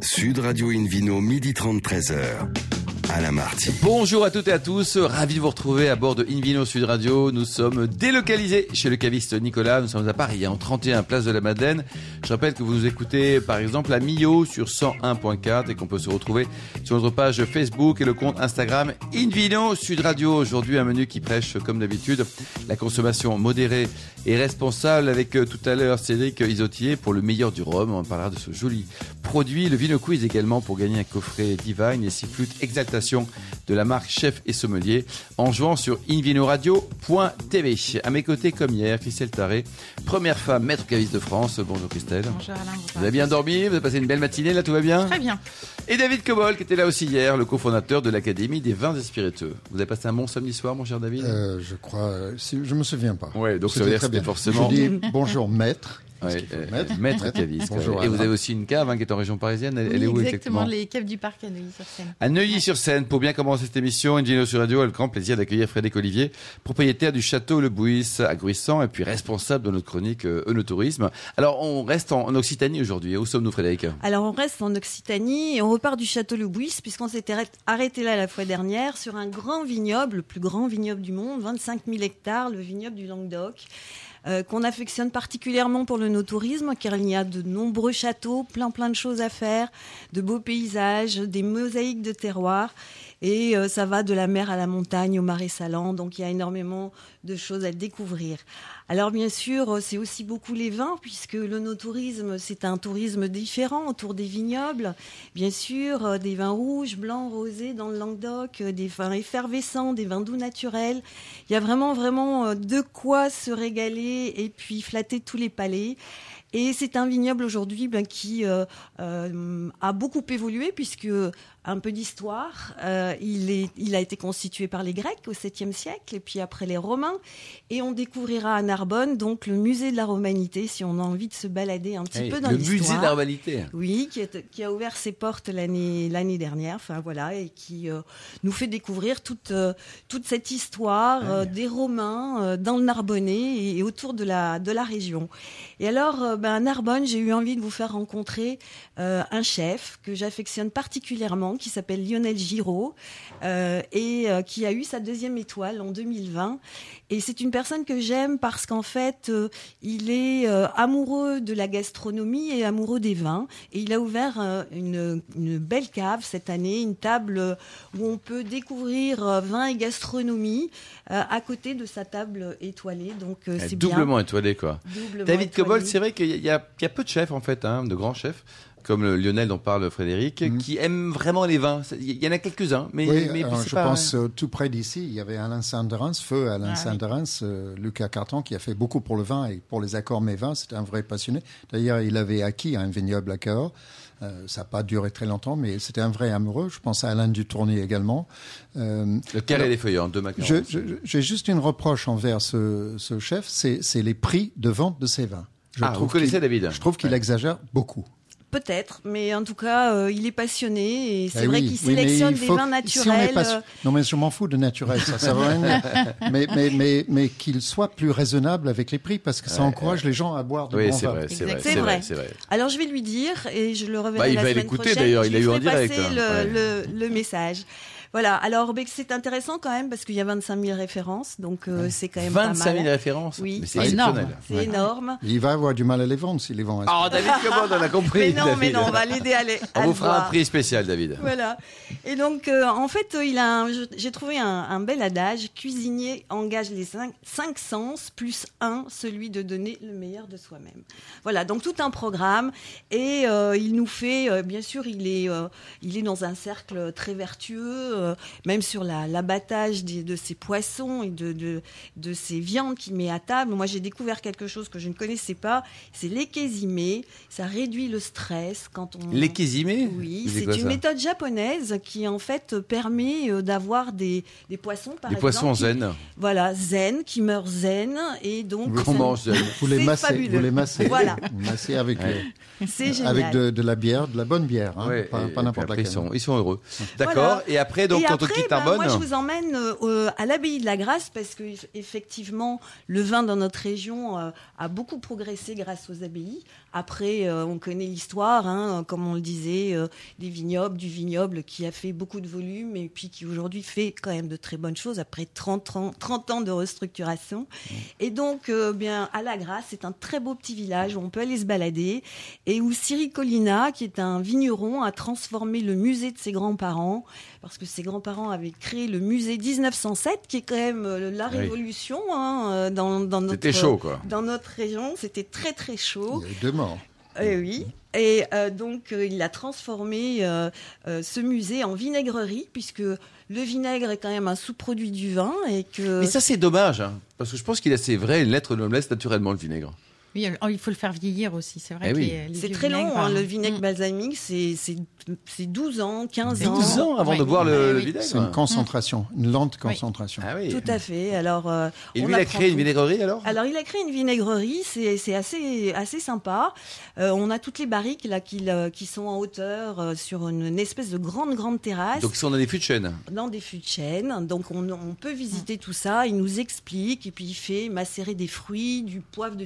Sud Radio Invino, midi 30, 13h. Alain Marty. Bonjour à toutes et à tous, ravi de vous retrouver à bord de Invino Sud Radio. Nous sommes délocalisés chez le caviste Nicolas, nous sommes à Paris, en 31 place de la Madeleine. Je rappelle que vous nous écoutez par exemple à Millau sur 101.4 et qu'on peut se retrouver sur notre page Facebook et le compte Instagram Invino Sud Radio. Aujourd'hui un menu qui prêche comme d'habitude la consommation modérée et responsable avec euh, tout à l'heure Cédric Isotier pour le meilleur du rhum. On parlera de ce joli produit. Le Vino Quiz également pour gagner un coffret Divine et six flûtes Exaltation de la marque Chef et Sommelier en jouant sur invinoradio.tv. À mes côtés, comme hier, Christelle Taré, première femme maître caviste de France. Bonjour Christelle. Bonjour Alain. Vous avez bien dormi Vous avez passé une belle matinée Là, tout va bien Très bien. Et David Cobol, qui était là aussi hier, le cofondateur de l'Académie des vins et spiritueux. Vous avez passé un bon samedi soir, mon cher David? Euh, je crois, je me souviens pas. Ouais, donc ça veut C'était dire très que c'était bien. forcément- Je dis bonjour maître. Ouais, euh, maître. maître caviste. Bonjour, et vous avez aussi une cave hein, qui est en région parisienne. Elle, est où exactement, exactement les caves du parc à Neuilly-sur-Seine. À Neuilly-sur-Seine, pour bien commencer cette émission, Ingénieur sur Radio a le grand plaisir d'accueillir Frédéric Olivier, propriétaire du château Le Bouis à Gruissant et puis responsable de notre chronique Eunotourisme. Alors, on reste en, en Occitanie aujourd'hui. Où sommes-nous, Frédéric? Alors on reste en Occitanie et on repart du château Le Bouis puisqu'on s'était arrêt- arrêté là la fois dernière sur un grand vignoble, le plus grand vignoble du monde, 25 000 hectares, le vignoble du Languedoc. Euh, qu'on affectionne particulièrement pour le no-tourisme, car il y a de nombreux châteaux, plein plein de choses à faire, de beaux paysages, des mosaïques de terroirs, et euh, ça va de la mer à la montagne, au marais salant, donc il y a énormément de choses à découvrir. Alors bien sûr, euh, c'est aussi beaucoup les vins, puisque le no-tourisme, c'est un tourisme différent autour des vignobles. Bien sûr, euh, des vins rouges, blancs, rosés dans le Languedoc, euh, des vins effervescents, des vins doux naturels. Il y a vraiment, vraiment de quoi se régaler et puis flatter tous les palais. Et c'est un vignoble aujourd'hui ben, qui euh, euh, a beaucoup évolué puisque un peu d'histoire. euh, il, est, il a été constitué par les Grecs au 7e siècle et puis après les Romains. Et on découvrira à Narbonne donc le musée de la romanité si on a envie de se balader un petit Hey, peu dans Le l'histoire. musée de la Urbanité. Oui, qui, est- qui a ouvert ses portes l'année l'année dernière, enfin voilà, et qui euh, nous fait découvrir toute euh, toute cette histoire euh, des Romains dans le Narbonnais et, et autour de la de la région. Et alors, ben, à Narbonne, j'ai eu envie de vous faire rencontrer un chef que j'affectionne particulièrement, qui s'appelle Lionel Giraud, euh, et euh, qui a eu sa deuxième étoile en 2020. Et c'est une personne que j'aime parce qu'en fait, euh, il est amoureux de la gastronomie et amoureux des vins. Et il a ouvert une, une belle cave cette année, une table où on peut découvrir vin et gastronomie à côté de sa table étoilée. Donc c'est bien. Doublement étoilé, quoi. Doublement David. Cobol, c'est vrai qu'il y a peu de chefs, en fait, hein, de grands chefs, comme le Lionel dont parle Frédéric, Mhm. qui aiment vraiment les vins. Il y en a quelques-uns, mais, oui, mais alors, je pas- pense euh, tout près d'ici, il y avait Alain Saint-Derens, feu Alain Ah, oui. Euh, Lucas Carton, qui a fait beaucoup pour le vin et pour les accords mes vins. C'était un vrai passionné. D'ailleurs, il avait acquis un vignoble à Cahors. Euh, ça n'a pas duré très longtemps, mais c'était un vrai amoureux. Je pense à Alain Dutournier également. Euh, Le carré alors, des feuillants, deux macarons. je- je- J'ai juste une reproche envers ce, ce chef, c'est les prix de vente de ses vins. Je Ah, vous trouve connaissez qu'il- David Je trouve qu'il Ouais. exagère beaucoup. Peut-être, mais en tout cas, euh, il est passionné et c'est Eh vrai oui, qu'il oui, sélectionne il des vins si naturels. pas- euh, Non, mais je m'en fous de naturel, ça sert à rien. mais mais, mais, mais qu'il soit plus raisonnable avec les prix, parce que ça encourage les gens à boire de Oui, bons c'est vins. vrai, c'est vrai, c'est C'est vrai, vrai. c'est vrai. Alors je vais lui dire et je le reverrai Bah, il la va semaine l'écouter, prochaine. d'ailleurs, je il l'a lui eu en direct, passer hein. le, Ouais. le- le message. Voilà. Alors c'est intéressant quand même parce qu'il y a 25 000 références, donc euh, c'est quand même 25 pas 000 mal. références Oui. C'est énorme. C'est énorme. Il va avoir du mal à les vendre s'il les vend. Oh, David Cobol, on a compris. Mais non, mais non, on va l'aider à, les- On à vous le fera un prix spécial, David. Voilà. Et donc, euh, en fait, euh, il a, j'ai trouvé un, un bel adage. Cuisinier engage les cinq, cinq sens plus un, celui de donner le meilleur de soi-même. Voilà. Donc tout un programme et euh, il nous fait, euh, bien sûr, il est, euh, il est dans un cercle très vertueux, euh, même sur la- l'abattage des- de ses poissons et de, de, de ses viandes qu'il met à table. Moi, j'ai découvert quelque chose que je ne connaissais pas. C'est l'ékésimé. Ça réduit le stress quand on. L'ékésimé Oui, C'est une méthode japonaise qui en fait permet euh, d'avoir des, des poissons par Des exemple, poissons qui- zen. Voilà, zen, qui meurent zen et donc Qu'on ça- mange zen? Vous les massez, fabuleux. vous les massez. Voilà. Massez avec, Ouais. c'est génial. avec de, de la bière, de la bonne bière, hein, Ouais, pas, n'importe laquelle. ils sont, ils sont heureux. D'accord. Voilà. Et après, donc, Et quand après, on quitte Narbonne moi, je vous emmène euh, à l'abbaye de la Grâce parce que eff- effectivement, le vin dans notre région euh, a beaucoup progressé grâce aux abbayes. Après, euh, on connaît l'histoire, hein, comme on le disait, euh, des vignobles, du vignoble qui a fait beaucoup de volume et puis qui aujourd'hui fait quand même de très bonnes choses après 30, 30, 30 ans de restructuration. Et donc, euh, bien, à la Grâce, c'est un très beau petit village où on peut aller se balader et où Cyril Collina, qui est un vigneron, a transformé le musée de ses grands-parents parce que ses grands-parents avaient créé le musée 1907, qui est quand même la Oui. révolution hein, euh, dans, dans notre C'était chaud, quoi. dans notre région. C'était très très chaud. Il y a eu deux morts. Eh oui. Et euh, donc, euh, il a transformé euh, euh, ce musée en vinaigrerie, puisque le vinaigre est quand même un sous-produit du vin et que. Mais ça, c'est dommage, hein, parce que je pense qu'il a ses vraies lettres de noblesse naturellement, le vinaigre. Oui, alors, il faut le faire vieillir aussi. C'est vrai Eh oui. c'est très long, hein, le euh, vinaigre mm. balsamique, c'est c'est- c'est 12 ans, 15 ans. 12 ans avant de boire le, vinaigre. C'est une concentration, une lente Oui. concentration. Ah oui. Tout à fait. Alors, euh, Et on lui, il a créé une vinaigrerie alors? Alors, il a créé une vinaigrerie, c'est assez, assez sympa. Euh, on a toutes les barriques là, qui, euh, qui sont en hauteur euh, sur une, une espèce de grande, grande terrasse. Donc, si on a des fûts de chêne. dans des fûts de chêne. Donc on, on peut visiter tout ça. Il nous explique et puis il fait macérer des fruits, du poivre de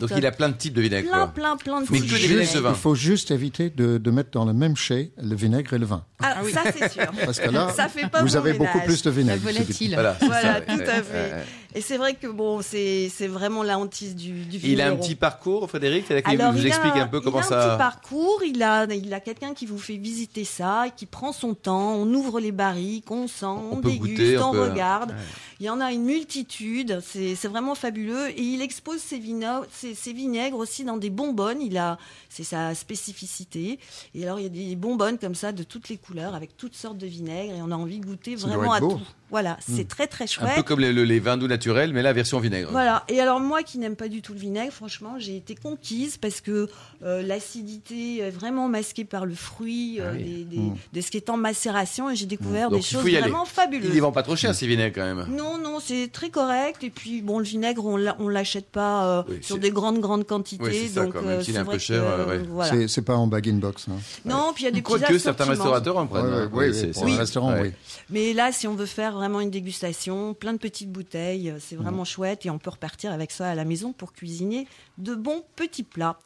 Donc, il a plein de types de vinaigre. plein, plein, plein de Mais types de vinaigre. Il faut juste éviter de, de mettre dans le même chai le vinaigre et le vin. Ah, ça c'est sûr. Parce que là, Ça fait pas vous bon avez ménage. beaucoup plus de La vinaigre. volatile. Voilà, c'est Voilà, ça, tout ouais, à ouais, fait. Et c'est vrai que bon, c'est vraiment la hantise du, du il a un petit parcours, Frédéric, c'est vous il a explique un peu comment il a un ça. petit parcours, il a, il a quelqu'un qui vous fait visiter ça, qui prend son temps, on ouvre les barriques, on sent, on, déguste, goûter, on on, peut- regarde. Ouais. Il y en a une multitude, c'est vraiment fabuleux. Et il expose ses, vino- ses, ses vinaigres aussi dans des bonbonnes, il a, c'est sa spécificité. Et alors, il y a des bonbonnes comme ça de toutes les couleurs, avec toutes sortes de vinaigres, et on a envie de goûter Ça vraiment à beau. tout. Voilà, c'est très très Un chouette. peu comme les, le- les vins doux naturels, mais là, version vinaigre. Voilà. Et alors moi qui n'aime pas du tout le vinaigre, franchement, j'ai été conquise parce que euh, l'acidité est vraiment masquée par le fruit euh, Ah oui. des- des- Mm. de ce qui est en macération et j'ai découvert Donc, des choses aller. vraiment fabuleuses. Il les vend pas trop cher, ces vinaigres, quand même. Non, non, c'est très correct. Et puis, bon, le vinaigre, on l'a- on l'achète pas euh, Oui, sur des grandes, grandes quantités. Oui, c'est donc, euh, c'est un peu cher, euh, ouais. voilà. C'est- pas en bag-in-box. hein. Non, puis il y a des Quoique certains restaurateurs en prennent. Hein. ouais, c'est- un restaurant, oui. Mais là, si on veut faire vraiment une dégustation, plein de petites bouteilles, euh, c'est vraiment chouette et on peut repartir avec ça à la maison pour cuisiner de bons petits plats.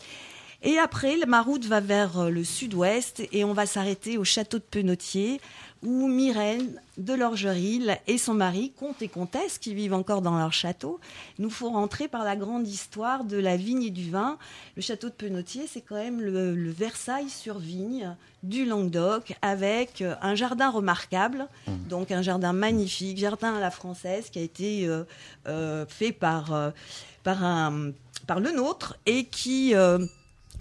Et après, ma route va vers euh, le sud-ouest et on va s'arrêter au château de Penotier où Myrène de Lorgeril et son mari, comte et comtesse, qui vivent encore dans leur château, nous font rentrer par la grande histoire de la vigne et du vin. Le château de Penotier, c'est quand même le, le Versailles sur vigne du Languedoc avec euh, un jardin remarquable, donc un jardin magnifique, jardin à la française qui a été euh, euh, fait par, euh, par, un, par le nôtre et qui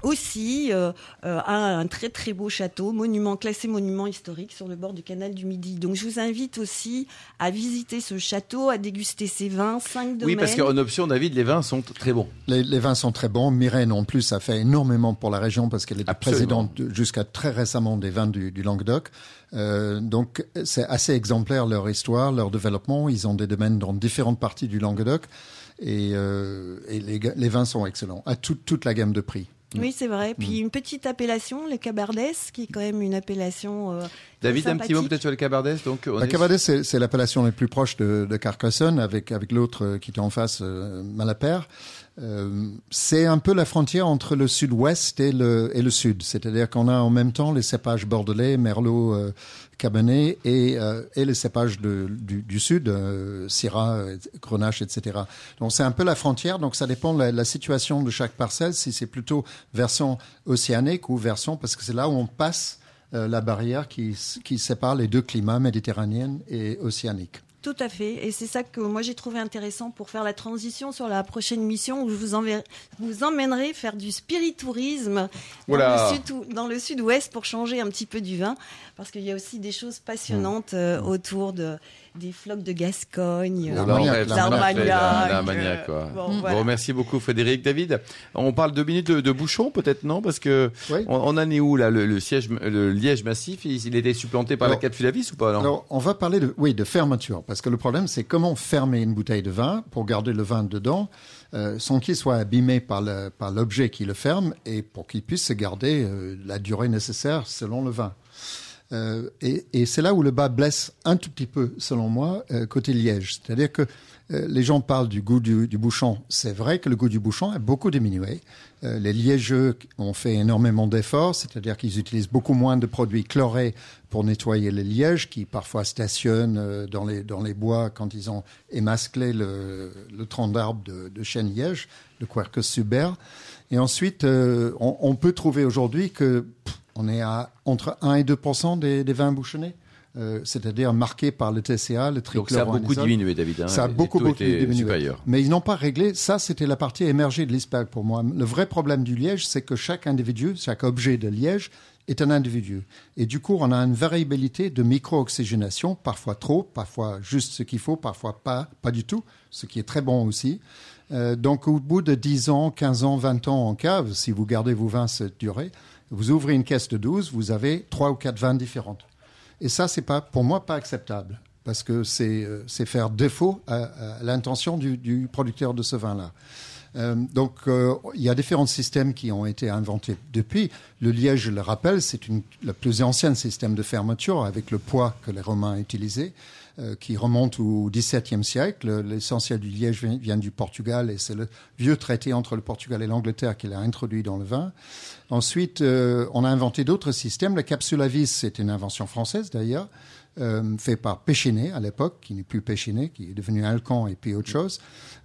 aussi euh, euh, a un très très beau château, monument classé monument historique sur le bord du canal du Midi. Donc je vous invite aussi à visiter ce château, à déguster ses vins, cinq domaines. Oui, parce qu'en option, David, les vins sont très bons. Les, les vins sont très bons. Myrène, en plus, a fait énormément pour la région parce qu'elle était Absolument. présidente de- jusqu'à très récemment des vins du, du Languedoc. Euh, donc, c'est assez exemplaire leur histoire, leur développement. Ils ont des domaines dans différentes parties du Languedoc. Et, euh, et les, vins sont excellents, à toute la gamme de prix. Oui, c'est vrai. Mm. Puis une petite appellation, le Cabardès, qui est quand même une appellation. euh, David, un petit mot peut-être sur le Cabardès. Donc, on La est- Cavadès, c'est c'est l'appellation la plus proche de, de Carcassonne, avec, avec l'autre euh, qui était en face, euh, Malapert. Euh, c'est un peu la frontière entre le sud-ouest et le, et le sud. C'est-à-dire qu'on a en même temps les cépages bordelais, merlot, euh, cabernet et, euh, et les cépages du, du sud, euh, syrah, euh, grenache, etc. Donc c'est un peu la frontière. Donc ça dépend de la, la situation de chaque parcelle, si c'est plutôt version océanique ou version, parce que c'est là où on passe la barrière qui, qui sépare les deux climats, méditerranéen et océanique. Tout à fait. Et c'est ça que moi j'ai trouvé intéressant pour faire la transition sur la prochaine mission où je vous, emmènerai faire du spiritourisme dans le sud-ouest pour changer un petit peu du vin. Parce qu'il y a aussi des choses passionnantes euh, autour de, des flocs de Gascogne, on L'armagnac, euh, bon, merci beaucoup Frédéric. David, on parle deux minutes de, de bouchon peut-être non? Parce que Oui. on, on en est où là le, le siège, le liège massif, il, il était supplanté par Alors- la capsulavis ou pas non? Alors, on va parler de, oui, de fermeture, parce que le problème, c'est comment fermer une bouteille de vin pour garder le vin dedans, euh, sans qu'il soit abîmé par l'objet qui le ferme et pour qu'il puisse se garder euh, la durée nécessaire selon le vin. Euh, et, et c'est là où le bas blesse un tout petit peu, selon moi, euh, côté Liège. C'est-à-dire que euh, les gens parlent du goût du, du bouchon. C'est vrai que le goût du bouchon a beaucoup diminué. Euh, les Liégeux ont fait énormément d'efforts, c'est-à-dire qu'ils utilisent beaucoup moins de produits chlorés pour nettoyer les lièges, qui parfois stationnent euh, dans les, dans les bois quand ils ont émasclé le, le tronc d'arbre de, de chêne liège, le Quercus suber. Et ensuite, on, on peut trouver aujourd'hui que pff, on est à entre 1 et 2 des, des vins bouchonnés, euh, c'est-à-dire marqués par le TCA, le Donc ça a beaucoup trichloroanisole. diminué, David. hein. Ça a beaucoup, beaucoup diminué. supérieurs. Mais ils n'ont pas réglé. Ça, c'était la partie émergée de l'iceberg pour moi. Le vrai problème du liège, c'est que chaque individu, chaque objet de liège est un individu. Et du coup, on a une variabilité de micro-oxygénation, parfois trop, parfois juste ce qu'il faut, parfois pas, pas du tout, ce qui est très bon aussi. Euh, donc, au bout de 10 ans, 15 ans, 20 ans en cave, si vous gardez vos vins cette durée, vous ouvrez une caisse de 12, vous avez trois ou quatre vins différentes. Et ça, c'est pas, pour moi, pas acceptable. Parce que c'est euh, faire défaut à, l'intention du, du producteur de ce vin-là. Euh, donc, euh, il y a différents systèmes qui ont été inventés depuis. Le liège, je le rappelle, c'est le plus ancien système de fermeture avec le poids que les Romains utilisaient, euh, qui remonte au XVIIe siècle. L'essentiel du liège vient, du Portugal et c'est le vieux traité entre le Portugal et l'Angleterre qui l'a introduit dans le vin. Ensuite, on a inventé d'autres systèmes. La capsule à vis, c'est une invention française d'ailleurs, euh, fait par Péchinet à l'époque, qui n'est plus Péchinet, qui est devenu Alcan et puis autre chose.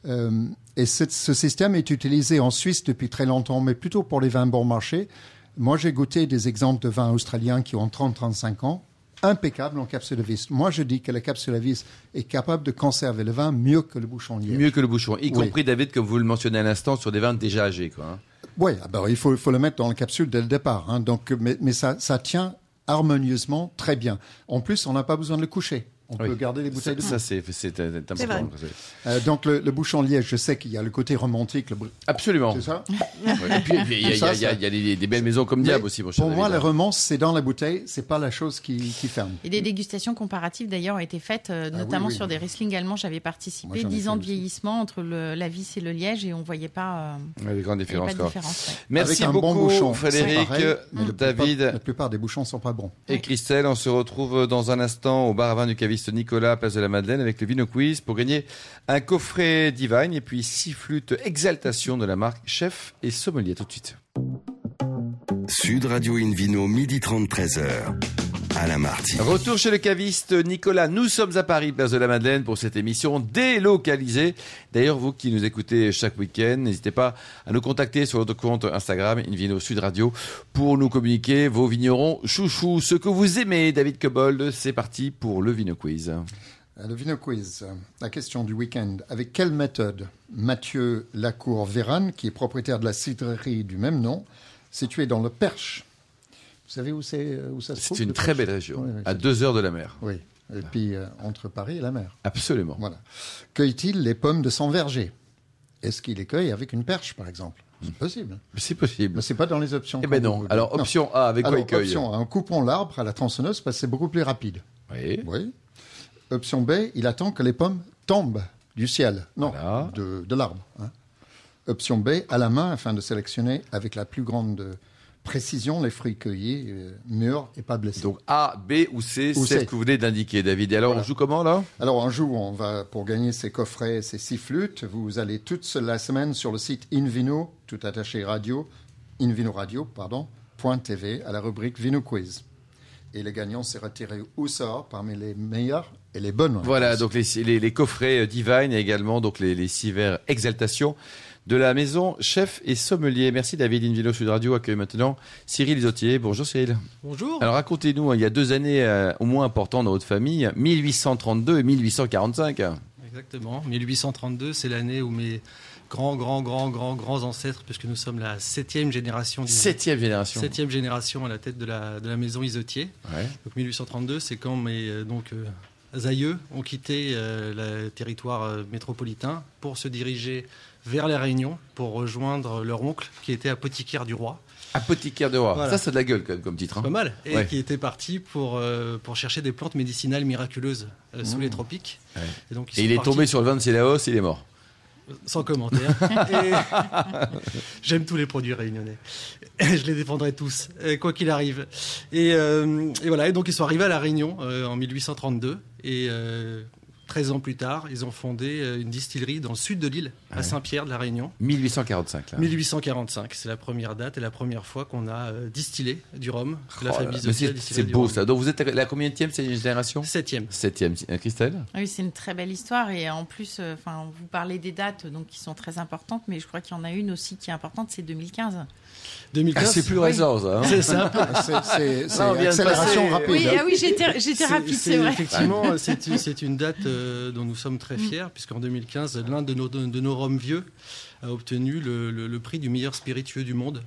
Euh, et ce, système est utilisé en Suisse depuis très longtemps, mais plutôt pour les vins bon marché. Moi, j'ai goûté des exemples de vins australiens qui ont 30-35 ans, impeccables en capsule à vis. Moi, je dis que la capsule à vis est capable de conserver le vin mieux que le bouchon liège. Mieux que le bouchon, y Oui. compris David, comme vous le mentionnez à l'instant, sur des vins déjà âgés. Quoi, hein. Oui, ah il faut, il faut le mettre dans la capsule dès le départ. hein. donc, mais mais ça, ça tient harmonieusement très bien. En plus, on n'a pas besoin de le coucher. On Oui. peut garder les bouteilles de Ça, c'est un- un important. Euh, donc, le, le bouchon liège, je sais qu'il y a le côté romantique. Le... br- Absolument. C'est ça Ouais. Et puis, il y a, il y a- il y a- il y a des, des belles maisons comme Diable Mais aussi, mon cher Pour moi, la romance, c'est dans la bouteille, c'est pas la chose qui, qui ferme. Et des dégustations comparatives d'ailleurs ont été faites, euh, Ah oui, notamment oui. sur des Riesling allemands. J'avais participé, j'en ai 10 ans de aussi. vieillissement entre le, la vis et le liège et on voyait pas, euh, des grandes différences. quoi. différence. ouais. Merci Avec un beaucoup, bon bouchon, Frédéric, pareil, David plupart- la plupart des bouchons sont pas bons. et Christelle. On se retrouve dans un instant au bar à vin du caviste Nicolas, place de la Madeleine, avec le Vino Quiz pour gagner un coffret Divine et puis six flûtes Exaltation de la marque Chef et Sommelier. Tout de suite. Sud Radio Invino, midi 30, 13h. Alain Marty. Retour chez le caviste Nicolas. Nous sommes à Paris, place de la Madeleine, pour cette émission délocalisée. D'ailleurs, vous qui nous écoutez chaque week-end, n'hésitez pas à nous contacter sur notre compte Instagram, Invino Sud Radio, pour nous communiquer vos vignerons chouchous, ce que vous aimez. David Cobold, c'est parti pour le Vino Quiz. Euh, Le Vino Quiz, la question du week-end. Avec quelle méthode Mathieu Lacour-Vérane, qui est propriétaire de la cidrerie du même nom, située dans le Perche savez où, c'est, euh, où ça se trouve C'est une très belle région, Oui, oui, à deux heures de la mer. Oui, et puis euh, entre Paris et la mer. Absolument. Voilà. Cueille-t-il les pommes de son verger? Est-ce qu'il les cueille avec une perche, par exemple? C'est possible. C'est possible. Mais c'est pas dans les options. Eh ben non. Alors, option A, avec quoi il cueille? option A, en coupant l'arbre à la tronçonneuse parce que c'est beaucoup plus rapide. Oui. Oui. Option B, il attend que les pommes tombent du ciel. Non, Voilà. de, de l'arbre. hein. Option B, à la main afin de sélectionner avec la plus grande précision les fruits cueillis, euh, mûrs et pas blessés. Donc A, B ou C, c'est ce que vous venez d'indiquer, David. Et alors, Voilà. on joue comment là? Alors, un jour, on va, pour gagner ces coffrets, ces six flûtes, vous allez toute la semaine sur le site Invino, tout attaché radio, Invino Radio, pardon, point .tv, à la rubrique Vino Quiz. Et les gagnants sera tiré au sort parmi les meilleurs et les bonnes. Voilà, donc les, les, les coffrets euh, Divine et également donc les, les six verres Exaltation de la maison Chef et Sommelier. Merci David Invino Sud Radio accueille maintenant Cyril Zotier. Bonjour Cyril. Bonjour. Alors racontez-nous, hein, il y a deux années euh, au moins importantes dans votre famille, 1832 et 1845. Exactement. 1832, c'est l'année où mes grands, grands, grands, grands, grands ancêtres, puisque nous sommes la septième génération, Septième génération. septième génération à la tête de la, de la maison Isotier. Ouais. Donc 1832, c'est quand mes euh, donc euh, aïeux ont quitté euh, le territoire métropolitain pour se diriger vers la Réunion pour rejoindre leur oncle qui était apothicaire du roi. Apothicaire de roi. Voilà. Ça, c'est de la gueule quand même, comme titre. hein. Pas mal. Et Ouais. qui était parti pour, euh, pour chercher des plantes médicinales miraculeuses euh, sous les tropiques. Ouais. Et, donc, Et il est tombé sur le vin de Célaos, il est mort. Sans commentaire. J'aime tous les produits réunionnais. Je les défendrai tous, euh, quoi qu'il arrive. Et, euh, et voilà, et donc ils sont arrivés à La Réunion euh, en 1832. Et euh, 13 ans plus tard, ils ont fondé euh, une distillerie dans le sud de l'île, à Saint-Pierre de La Réunion. 1845 là. 1845, c'est la première date et la première fois qu'on a euh, distillé du rhum de la Oh famille c'est beau rhum. ça. Donc vous êtes la combienième c'est une génération? Septième. Septième. Euh, Christelle? Ah Oui, c'est une très belle histoire et en plus, enfin, vous parlez des dates donc qui sont très importantes, mais je crois qu'il y en a une aussi qui est importante, c'est 2015. 2015. Ah, C'est plus récent ça. hein C'est ça. C'est- C'est de accélération passer- rapide. Oui, ah oui, j'étais rapide, c'est vrai. Effectivement, c'est une- c'est une date euh, dont nous sommes très fiers, puisqu'en 2015, l'un de nos, de nos rhums vieux a obtenu le, le- le prix du meilleur spiritueux du monde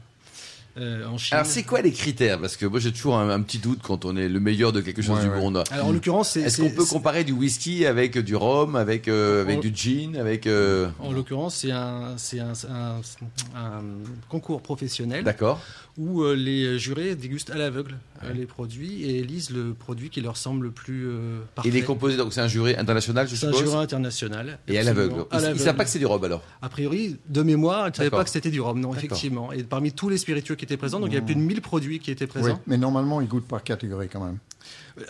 euh, en Chine. Alors c'est quoi les critères? Parce que moi j'ai toujours un, un petit doute quand on est le meilleur de quelque chose Ouais, du ouais. monde. Alors en l'occurrence, c'est. Est-ce qu'on peut comparer du whisky avec du rhum, avec, euh, avec du gin, avec... euh, En l'occurrence, c'est un, c'est un, un- un concours professionnel D'accord. où euh, les jurés dégustent à l'aveugle euh, les produits et élisent le produit qui leur semble le plus euh, parfait. Il est composé, donc c'est un jury international je C'est un suppose? jury international. Et à l'aveugle. Ils- l'aveugle. savent pas que c'est du rhum alors? A priori, de mémoire, ils ne savaient pas que c'était du rhum, non, effectivement. Et parmi tous les spiritueux qui étaient présents, donc il y a plus de 1000 produits qui étaient Oui, présents. mais normalement, ils goûtent par catégorie quand même.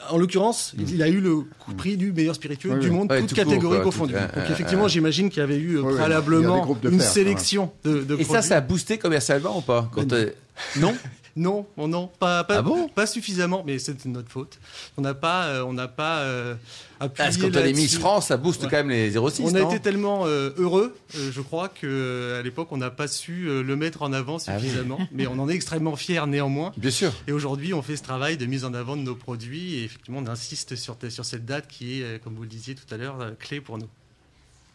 En l'occurrence, il a eu le prix du meilleur spiritueux Oui, du oui. monde, Ouais, toutes tout catégories confondues. tout- Donc euh, effectivement, euh, j'imagine qu'il y avait eu euh, Oui, oui, préalablement une sélection de, de Et ça, produits. ça a boosté commercialement ou pas Quand Ben, Non Non, non, pas, pas, Ah bon pas suffisamment, mais c'est de notre faute. On n'a pas, euh, on n'a pas euh, appuyé Parce que quand on. Miss France, ça booste Ouais. quand même les 06, On a été tellement euh, heureux, euh, je crois, que euh, à l'époque, on n'a pas su le mettre en avant Ah oui. suffisamment. Mais on en est extrêmement fiers néanmoins. Bien sûr. Et aujourd'hui, on fait ce travail de mise en avant de nos produits. Et effectivement, on insiste sur, sur cette date qui est, comme vous le disiez tout à l'heure, clé pour nous.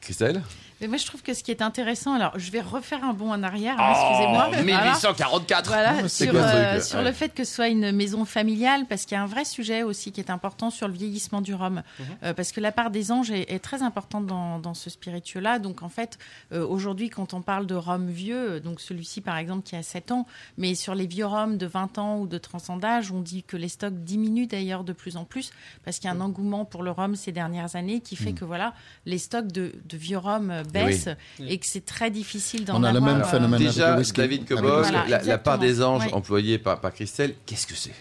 Christelle Mais moi, je trouve que ce qui est intéressant, alors je vais refaire un bond en arrière, hein, excusez-moi. Oh, Voilà. 1844 Voilà, C'est sur, euh, truc sur Ouais. le fait que ce soit une maison familiale, parce qu'il y a un vrai sujet aussi qui est important sur le vieillissement du rhum. Mhm. Euh, parce que la part des anges est, est très importante dans, dans ce spiritueux-là. Donc en fait, euh, aujourd'hui, quand on parle de rhum vieux, euh, donc celui-ci par exemple qui a 7 ans, mais sur les vieux rhums de 20 ans ou de 30 ans d'âge, on dit que les stocks diminuent d'ailleurs de plus en plus, parce qu'il y a un engouement pour le rhum ces dernières années qui Mhm. fait que voilà, les stocks de, de vieux rhum euh, baissent Oui. et que c'est très difficile d'en On a le avoir. même euh, phénomène. avec Déjà, le whisky. David Avec Cobos, le Voilà, la, la part des anges Ouais. employée par, par Christelle, qu'est-ce que c'est?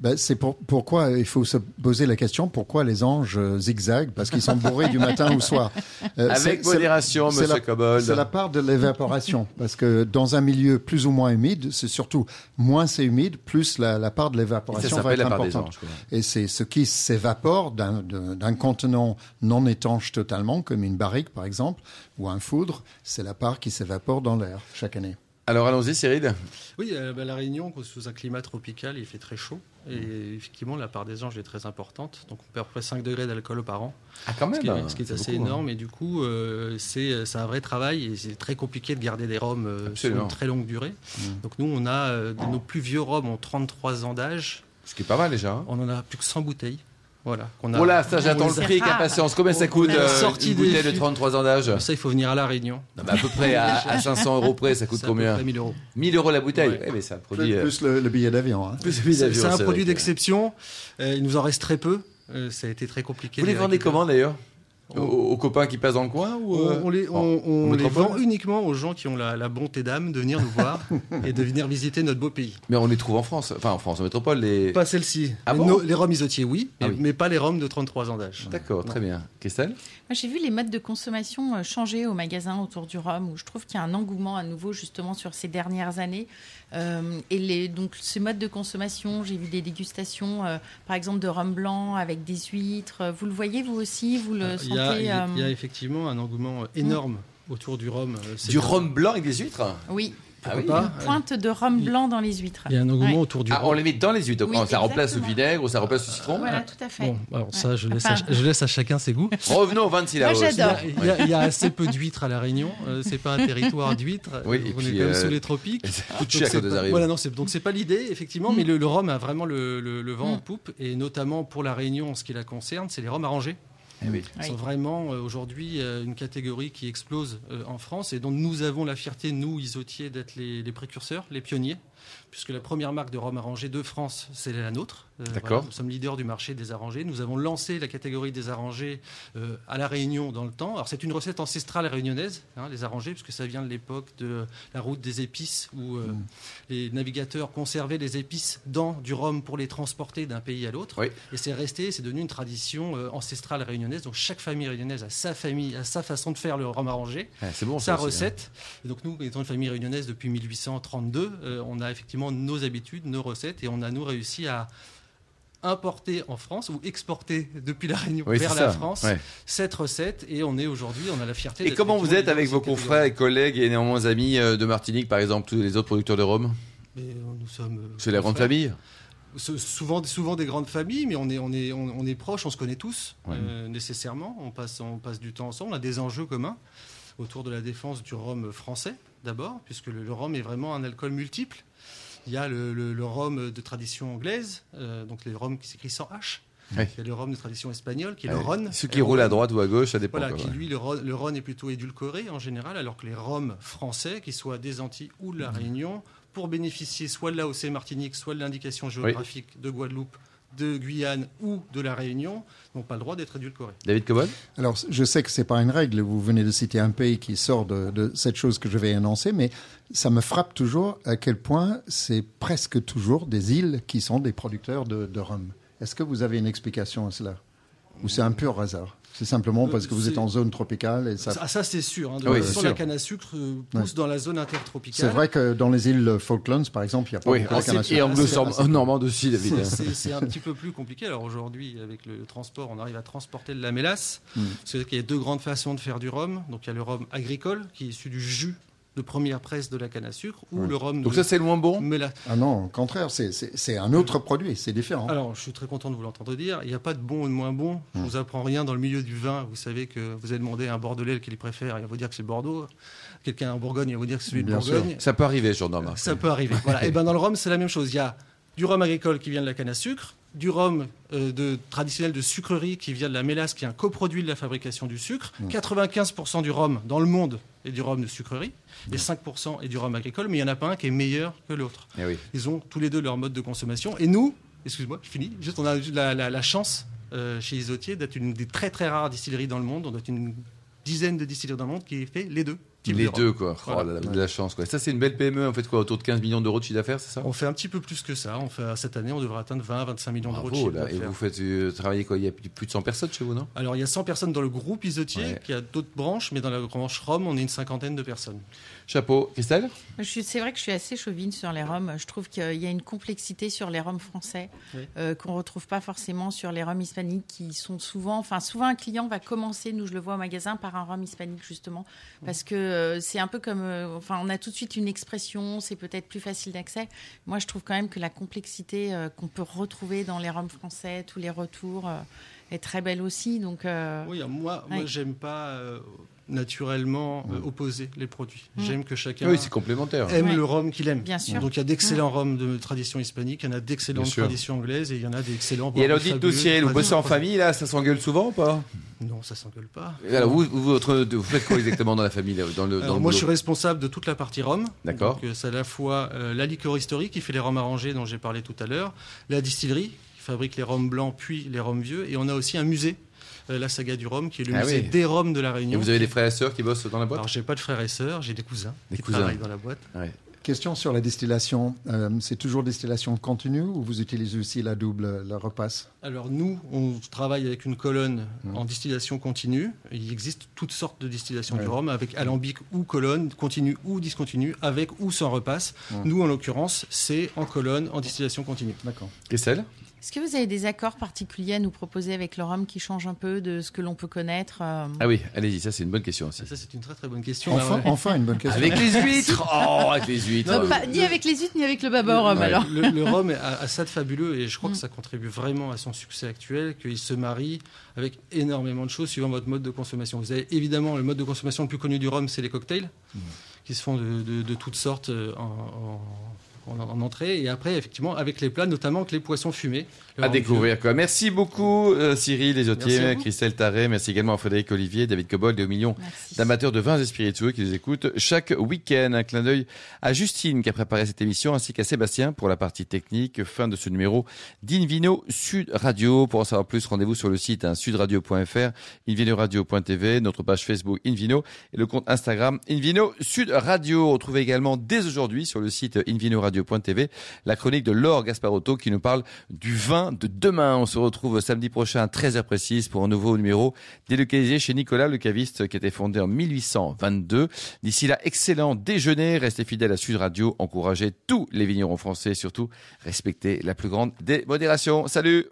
Ben, c'est pour, pourquoi il faut se poser la question pourquoi les anges euh, zigzaguent? Parce qu'ils sont bourrés du matin au soir. Euh, c'est- Avec modération, monsieur la- Cobold. C'est la part de l'évaporation parce que dans un milieu plus ou moins humide, c'est surtout moins c'est humide, plus la, la part de l'évaporation va être importante. anges. Et c'est ce qui s'évapore d'un contenant non étanche totalement, comme une barrique par exemple, ou un foudre, c'est la part qui s'évapore dans l'air chaque année. Alors allons-y, Cyril. Oui, euh, bah, la Réunion, sous un climat tropical, il fait très chaud. Et effectivement, la part des anges est très importante. Donc, on perd à peu près 5 degrés d'alcool par an, Ah, quand ce même. qui est, ce qui est assez beaucoup, hein. énorme. Et du coup, euh, c'est c'est un vrai travail et c'est très compliqué de garder des rhums euh, sur une très longue durée. Donc, nous, on a euh, nos plus vieux rhums ont 33 ans d'âge. Ce qui est pas mal déjà. hein. On en a plus que 100 bouteilles. Voilà. qu'on a- Oh là, ça j'attends le prix avec impatience. Combien ça coûte euh, sorti une des bouteille de fûts. 33 ans d'âge Ça, il faut venir à La Réunion. Non, mais à peu près à, à 500 euros près, ça coûte combien près 1000 euros. 1000 euros la bouteille. Ouais. Eh un Plus, produit. euh, plus le, le billet d'avion. hein. plus de C'est d'avion, c'est un produit d'exception. Euh, il nous en reste très peu. Euh, ça a été très compliqué. Vous les de vendez comment d'ailleurs? Aux, aux copains qui passent dans le coin ou On, euh, on les, on, en- on les vend uniquement aux gens qui ont la, la bonté d'âme de venir nous voir et de venir visiter notre beau pays. Mais on les trouve en France, enfin en France, en métropole. Les... Pas celle-ci. Ah les, bon no- les rhums isotiers, oui, Ah mais, oui. mais pas les rhums de 33 ans d'âge. D'accord, très bien. Christelle Moi, j'ai vu les modes de consommation euh, changer au magasin autour du rhum, où je trouve qu'il y a un engouement à nouveau justement sur ces dernières années. Euh, et les, donc ces modes de consommation, j'ai vu des dégustations, euh, par exemple de rhum blanc avec des huîtres. Vous le voyez vous aussi Vous le Euh, sentez y, a, il y a- euh, il y a effectivement un engouement euh, énorme autour du rhum. euh, Du rhum blanc avec des huîtres Oui, Ah Pourquoi oui. pas une pointe de rhum blanc dans les huîtres. Il y a un engouement Ouais. autour du Ah, on les met dans les huîtres. Donc, Oui, ça remplace le vinaigre ou ça remplace le citron. Voilà, tout à fait. Bon, alors ça, je laisse, à, Enfin- je laisse à chacun ses goûts. Revenons au 26 Moi, Laos. j'adore. Il y, a, il y a assez peu d'huîtres à La Réunion. Euh, c'est pas un territoire d'huîtres. Oui, on est quand même euh, sous les tropiques. Donc, cher c'est pas- arrivent. Voilà, non, c'est, donc c'est pas l'idée, effectivement, Mm. mais le, le rhum a vraiment le, le- le vent en Mm. poupe, et notamment pour la Réunion, en ce qui la concerne, c'est les rhums arrangés. Eh oui. Sont vraiment euh, aujourd'hui euh, une catégorie qui explose euh, en France et dont nous avons la fierté, nous, isotiers, d'être les, les précurseurs, les pionniers. Puisque la première marque de rhum arrangé de France, c'est la nôtre. Euh, voilà, nous sommes leaders du marché des arrangés. Nous avons lancé la catégorie des arrangés euh, à La Réunion dans le temps. Alors c'est une recette ancestrale réunionnaise, hein, les arrangés, puisque ça vient de l'époque de la route des épices, où euh, les navigateurs conservaient les épices dans du rhum pour les transporter d'un pays à l'autre. Oui. Et c'est resté, c'est devenu une tradition euh, ancestrale réunionnaise. Donc chaque famille réunionnaise a sa famille, a sa façon de faire le rhum arrangé Ah, bon, sa ça hein. recette. Et donc nous, étant une famille réunionnaise depuis 1832, euh, on a effectivement nos habitudes, nos recettes, et on a nous réussi à importer en France ou exporter depuis la Réunion Oui, vers la ça. France Ouais. cette recette. Et on est aujourd'hui, on a la fierté. Et comment vous êtes avec vos confrères et collègues et néanmoins amis euh, de Martinique, par exemple, tous les autres producteurs de rhum? Mais, euh, nous sommes. euh, C'est la grande famille Souvent, souvent des grandes familles, mais on est, on est, on, on est proches, on se connaît tous Ouais. euh, nécessairement. On passe, on passe du temps ensemble. On a des enjeux communs autour de la défense du rhum français d'abord, puisque le, le rhum est vraiment un alcool multiple. Il y a le, le- le rhum de tradition anglaise, euh, donc les rhums qui s'écrit sans H. Il y a le rhum de tradition espagnole, qui est le. Rhône. Ceux qui roulent à droite ou à gauche, ça dépend. Voilà, quoi, qui ouais. lui, le Rhône est plutôt édulcoré en général, alors que les rhums français, qu'ils soient des Antilles ou de la Réunion, pour bénéficier soit de l'AOC Martinique, soit de l'indication géographique de Guadeloupe, de Guyane ou de la Réunion, n'ont pas le droit d'être édulcorés. David Cobol Alors, je sais que c'est pas une règle. Vous venez de citer un pays qui sort de, de cette chose que je vais annoncer, mais ça me frappe toujours à quel point c'est presque toujours des îles qui sont des producteurs de, de rhum. Est-ce que vous avez une explication à cela? Ou c'est un pur hasard? C'est simplement parce que vous êtes en zone tropicale et ça. Ça, ça, c'est sûr. Hein, de Oui, c'est façon, sûr. la canne à sucre euh, pousse dans la zone intertropicale. C'est vrai que dans les îles Falklands, par exemple, il n'y a pas Oui, beaucoup de canne à et sucre. anglo-normand aussi, David. C'est un petit peu plus compliqué. Alors aujourd'hui, avec le transport, on arrive à transporter de la mélasse. Mm. C'est qu'il y a deux grandes façons de faire du rhum. Donc il y a le rhum agricole, qui est issu du jus de première presse de la canne à sucre, ou le rhum Donc de ça, c'est le moins bon mélasse. Ah non, au contraire, c'est- un autre produit, c'est différent. Alors, je suis très content de vous l'entendre dire. Il n'y a pas de bon ou de moins bon. Je vous apprends rien dans le milieu du vin. Vous savez que vous avez demandé à un Bordelais lequel il préfère. Il va vous dire que c'est Bordeaux. Quelqu'un en Bourgogne, il va vous dire que c'est celui de Bien Bourgogne. Ça peut arriver, de remarque. Ça peut arriver. Voilà. Et ben dans le rhum, c'est la même chose. Il y a du rhum agricole qui vient de la canne à sucre, du rhum euh, de, traditionnel de sucrerie qui vient de la mélasse, qui est un coproduit de la fabrication du sucre. 95% du rhum dans le monde est du rhum de sucrerie, et 5% est du rhum agricole, mais il n'y en a pas un qui est meilleur que l'autre. Eh oui. Ils ont tous les deux leur mode de consommation. Et nous, excuse-moi, je finis, juste on a la- la chance euh, chez Isotier d'être une des très très rares distilleries dans le monde. On doit être une dizaine de distilleries dans le monde qui fait les deux. Les de deux, quoi. Oh Voilà. là là, vous avez de la chance, quoi. Ça, c'est une belle PME, en fait, quoi, autour de 15 millions d'euros de chiffre d'affaires, c'est ça? On fait un petit peu plus que ça. On fait, cette année, on devrait atteindre 20-25 millions d'euros de Bravo, chiffre là. Et d'affaires. vous faites euh, travailler quoi? Il y a plus de 100 personnes chez vous, non? Alors, il y a 100 personnes dans le groupe Isotier, Ouais. qui a d'autres branches, mais dans la branche Rome, on est une cinquantaine de personnes. Chapeau. Christelle? C'est vrai que je suis assez chauvine sur les rhums. Je trouve qu'il y a une complexité sur les rhums français Oui. euh, qu'on retrouve pas forcément sur les rhums hispaniques qui sont souvent, enfin souvent un client va commencer, nous je le vois au magasin, par un rhum hispanique justement parce que euh, c'est un peu comme, euh, enfin on a tout de suite une expression, c'est peut-être plus facile d'accès. Moi je trouve quand même que la complexité euh, qu'on peut retrouver dans les rhums français, tous les retours, est très belle aussi. Donc Oui, moi, moi Ouais. j'aime pas naturellement euh, opposer les produits. Mm. J'aime que chacun Oui, c'est complémentaire. aime Ouais. le rhum qu'il aime. bien sûr. Donc il y a d'excellents rhums de tradition hispanique, il y en a d'excellentes Bien sûr. traditions anglaises et il y en a d'excellents. Et alors, de fabuleux Cyril, vous bossez en famille, là Ça s'engueule souvent ou pas? Non, ça s'engueule pas. Et Alors, vous, vous, votre- vous faites quoi exactement dans la famille, là, dans le, dans Alors, le moi, je suis responsable de toute la partie rhum. D'accord. Donc, euh, c'est à la fois euh, la liquoristerie qui fait les rhums arrangés dont j'ai parlé tout à l'heure, la distillerie qui fabrique les rhums blancs puis les rhums vieux, et on a aussi un musée, la saga du rhum, qui est le Ah musée oui. des rhums de la Et Réunion. vous avez des frères et sœurs qui bossent dans la boîte Alors, j'ai pas de frères et sœurs, j'ai des cousins Des qui cousins. travaillent dans la boîte. Ouais. Question sur la distillation. Euh, c'est toujours distillation continue ou vous utilisez aussi la double, la repasse Alors nous, on travaille avec une colonne en distillation continue. Il existe toutes sortes de distillations Ouais. du rhum, avec alambic ou colonne, continue ou discontinue, avec ou sans repasse. Ouais. Nous, en l'occurrence, c'est en colonne, en distillation continue. D'accord. Christelle? Est-ce que vous avez des accords particuliers à nous proposer avec le rhum qui changent un peu de ce que l'on peut connaître euh, Ah oui, allez-y, ça c'est une bonne question aussi. Ça, c'est une très très bonne question. Enfin, ouais. enfin, une bonne question. Avec les huîtres Oh, avec les huîtres Non, pas- Ni avec les huîtres, ni avec le baba rhum Ouais. alors. Le, le rhum a, a ça de fabuleux et je crois Mm. que ça contribue vraiment à son succès actuel, qu'il se marie avec énormément de choses suivant votre mode de consommation. Vous avez évidemment le mode de consommation le plus connu du rhum, c'est les cocktails, qui se font de, de- de toutes sortes euh, en, en- en, en entrée. Et après, effectivement, avec les plats, notamment avec les poissons fumés. Le à découvrir quoi. Merci beaucoup euh, Cyril Lesotier. Christelle Taré, merci également à Frédéric Olivier, David Cobold et aux millions d'amateurs de vins et spiritueux qui nous écoutent chaque week-end. Un clin d'œil à Justine qui a préparé cette émission ainsi qu'à Sébastien pour la partie technique. Fin de ce numéro d'Invino Sud Radio. Pour en savoir plus, rendez-vous sur le site hein, sudradio.fr, invinoradio.tv, notre page Facebook Invino et le compte Instagram Invino Sud Radio. Retrouvez également dès aujourd'hui sur le site la chronique de Laure Gasparotto qui nous parle du vin de demain. On se retrouve samedi prochain à 13h précise pour un nouveau numéro délocalisé chez Nicolas le caviste qui a été fondé en 1822. D'ici là, excellent déjeuner. Restez fidèles à Sud Radio. Encouragez tous les vignerons français et surtout respectez la plus grande des modérations. Salut